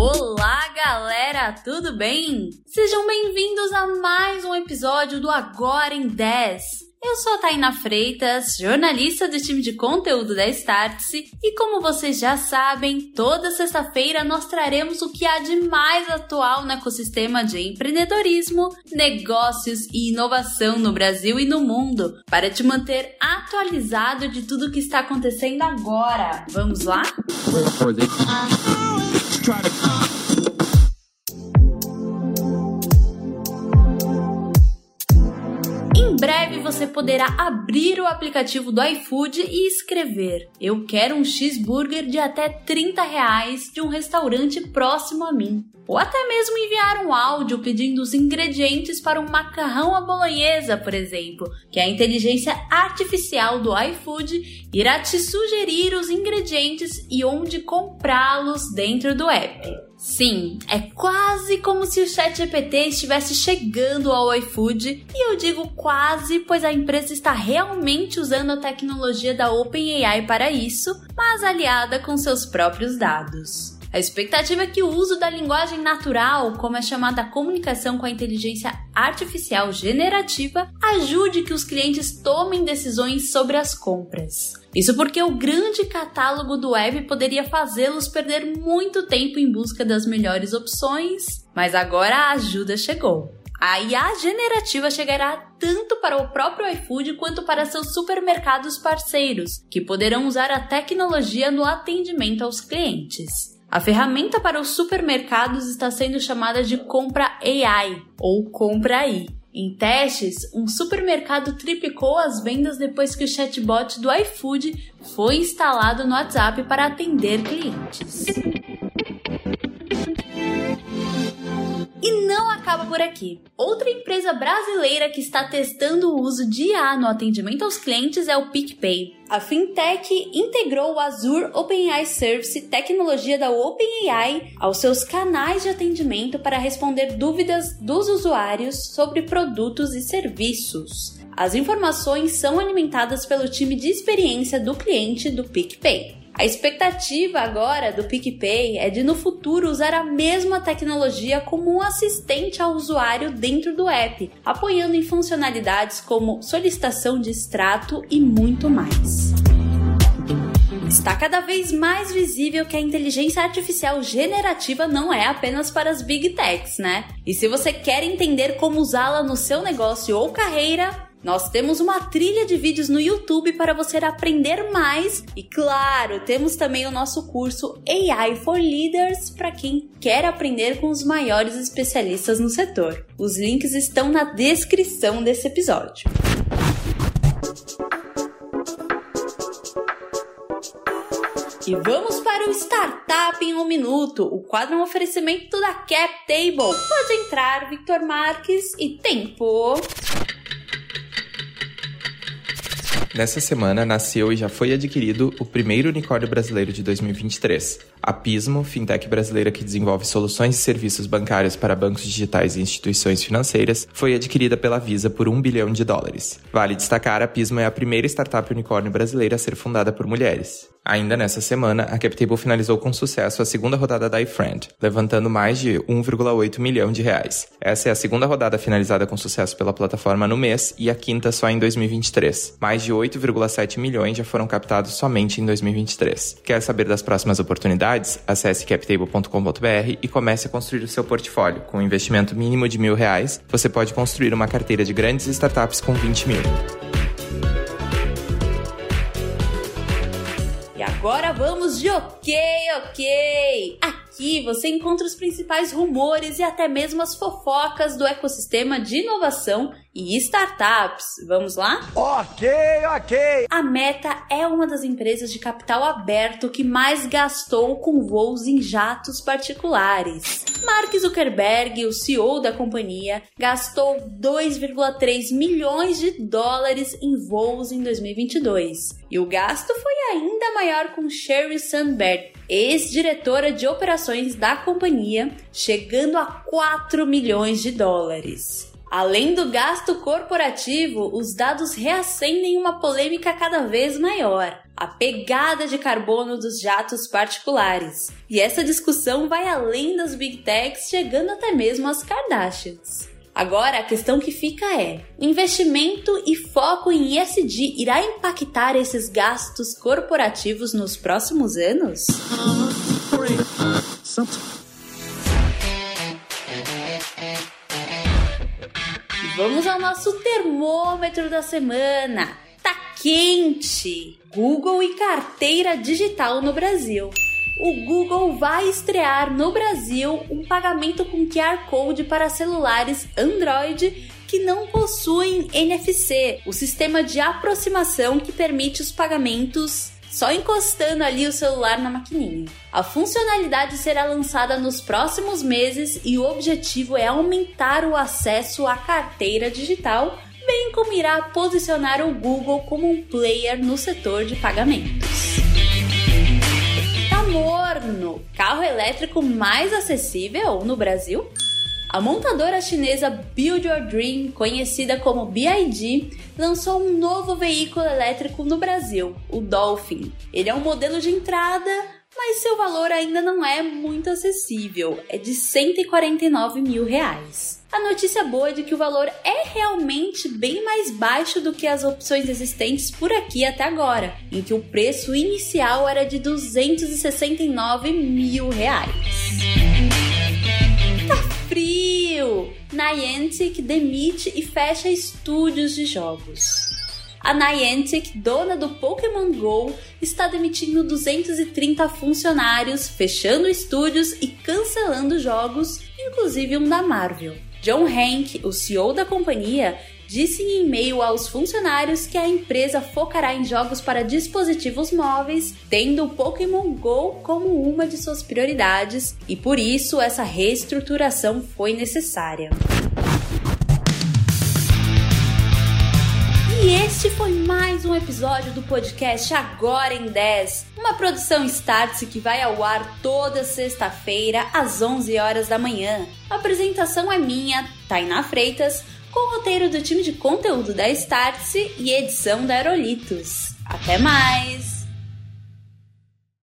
Olá, galera, tudo bem? Sejam bem-vindos a mais um episódio do Agora em 10. Eu sou a Taina Freitas, jornalista do time de conteúdo da Startse, e como vocês já sabem, toda sexta-feira nós traremos o que há de mais atual no ecossistema de empreendedorismo, negócios e inovação no Brasil e no mundo, para te manter atualizado de tudo que está acontecendo agora. Vamos lá? Try to. Você poderá abrir o aplicativo do iFood e escrever: Eu quero um cheeseburger de até 30 reais de um restaurante próximo a mim. Ou até mesmo enviar um áudio pedindo os ingredientes para um macarrão à bolonhesa, por exemplo, que a inteligência artificial do iFood irá te sugerir os ingredientes e onde comprá-los dentro do app. Sim, é quase como se o ChatGPT estivesse chegando ao iFood, e eu digo quase, pois a empresa está realmente usando a tecnologia da OpenAI para isso, mas aliada com seus próprios dados. A expectativa é que o uso da linguagem natural, como é chamada a comunicação com a inteligência artificial generativa, ajude que os clientes tomem decisões sobre as compras. Isso porque o grande catálogo do web poderia fazê-los perder muito tempo em busca das melhores opções, mas agora a ajuda chegou. A IA generativa chegará tanto para o próprio iFood quanto para seus supermercados parceiros, que poderão usar a tecnologia no atendimento aos clientes. A ferramenta para os supermercados está sendo chamada de Compra AI ou Compra AI. Em testes, um supermercado triplicou as vendas depois que o chatbot do iFood foi instalado no WhatsApp para atender clientes. Não acaba por aqui. Outra empresa brasileira que está testando o uso de IA no atendimento aos clientes é o PicPay. A fintech integrou o Azure OpenAI Service, tecnologia da OpenAI, aos seus canais de atendimento para responder dúvidas dos usuários sobre produtos e serviços. As informações são alimentadas pelo time de experiência do cliente do PicPay. A expectativa agora do PicPay é de no futuro usar a mesma tecnologia como um assistente ao usuário dentro do app, apoiando em funcionalidades como solicitação de extrato e muito mais. Está cada vez mais visível que a inteligência artificial generativa não é apenas para as big techs, né? E se você quer entender como usá-la no seu negócio ou carreira, nós temos uma trilha de vídeos no YouTube para você aprender mais e, claro, temos também o nosso curso AI for Leaders para quem quer aprender com os maiores especialistas no setor. Os links estão na descrição desse episódio. E vamos para o Startup em um Minuto. O quadro é um oferecimento da CapTable. Pode entrar, Victor Marques, e tempo. Nessa semana nasceu e já foi adquirido o primeiro unicórnio brasileiro de 2023. A Pismo, fintech brasileira que desenvolve soluções e serviços bancários para bancos digitais e instituições financeiras, foi adquirida pela Visa por um bilhão de dólares. Vale destacar, a Pismo é a primeira startup unicórnio brasileira a ser fundada por mulheres. Ainda nessa semana, a CapTable finalizou com sucesso a segunda rodada da iFriend, levantando mais de 1,8 milhão de reais. Essa é a segunda rodada finalizada com sucesso pela plataforma no mês e a quinta só em 2023. Mais de 8,7 milhões já foram captados somente em 2023. Quer saber das próximas oportunidades? Acesse captable.com.br e comece a construir o seu portfólio. Com um investimento mínimo de mil reais, você pode construir uma carteira de grandes startups com 20 mil. Agora vamos de ok, ok! Você encontra os principais rumores e até mesmo as fofocas do ecossistema de inovação e startups. Vamos lá? Ok, ok! A Meta é uma das empresas de capital aberto que mais gastou com voos em jatos particulares. Mark Zuckerberg, o CEO da companhia, gastou 2,3 milhões de dólares em voos em 2022. E o gasto foi ainda maior com Sheryl Sandberg, ex-diretora de operações da companhia, chegando a 4 milhões de dólares. Além do gasto corporativo, os dados reacendem uma polêmica cada vez maior: a pegada de carbono dos jatos particulares. E essa discussão vai além das big techs, chegando até mesmo às Kardashians. Agora a questão que fica é: investimento e foco em ESG irá impactar esses gastos corporativos nos próximos anos? Vamos ao nosso termômetro da semana. Tá quente! Google e carteira digital no Brasil. O Google vai estrear no Brasil um pagamento com QR Code para celulares Android que não possuem NFC, o sistema de aproximação que permite os pagamentos só encostando ali o celular na maquininha. A funcionalidade será lançada nos próximos meses e o objetivo é aumentar o acesso à carteira digital, bem como irá posicionar o Google como um player no setor de pagamentos. Morno! Carro elétrico mais acessível no Brasil? A montadora chinesa Build Your Dream, conhecida como BID, lançou um novo veículo elétrico no Brasil, o Dolphin. Ele é um modelo de entrada, mas seu valor ainda não é muito acessível, é de 149 mil reais. A notícia boa é de que o valor é realmente bem mais baixo do que as opções existentes por aqui até agora, em que o preço inicial era de 269 mil reais. Niantic demite e fecha estúdios de jogos. A Niantic, dona do Pokémon Go, está demitindo 230 funcionários, fechando estúdios e cancelando jogos, inclusive um da Marvel. John Hank, o CEO da companhia, disse em e-mail aos funcionários que a empresa focará em jogos para dispositivos móveis, tendo o Pokémon Go como uma de suas prioridades, e por isso essa reestruturação foi necessária. E este foi mais um episódio do podcast Agora em 10, uma produção Startse que vai ao ar toda sexta-feira às 11 horas da manhã. A apresentação é minha, Tainá Freitas com roteiro do time de conteúdo da Startse e edição da Aerolitos. Até mais!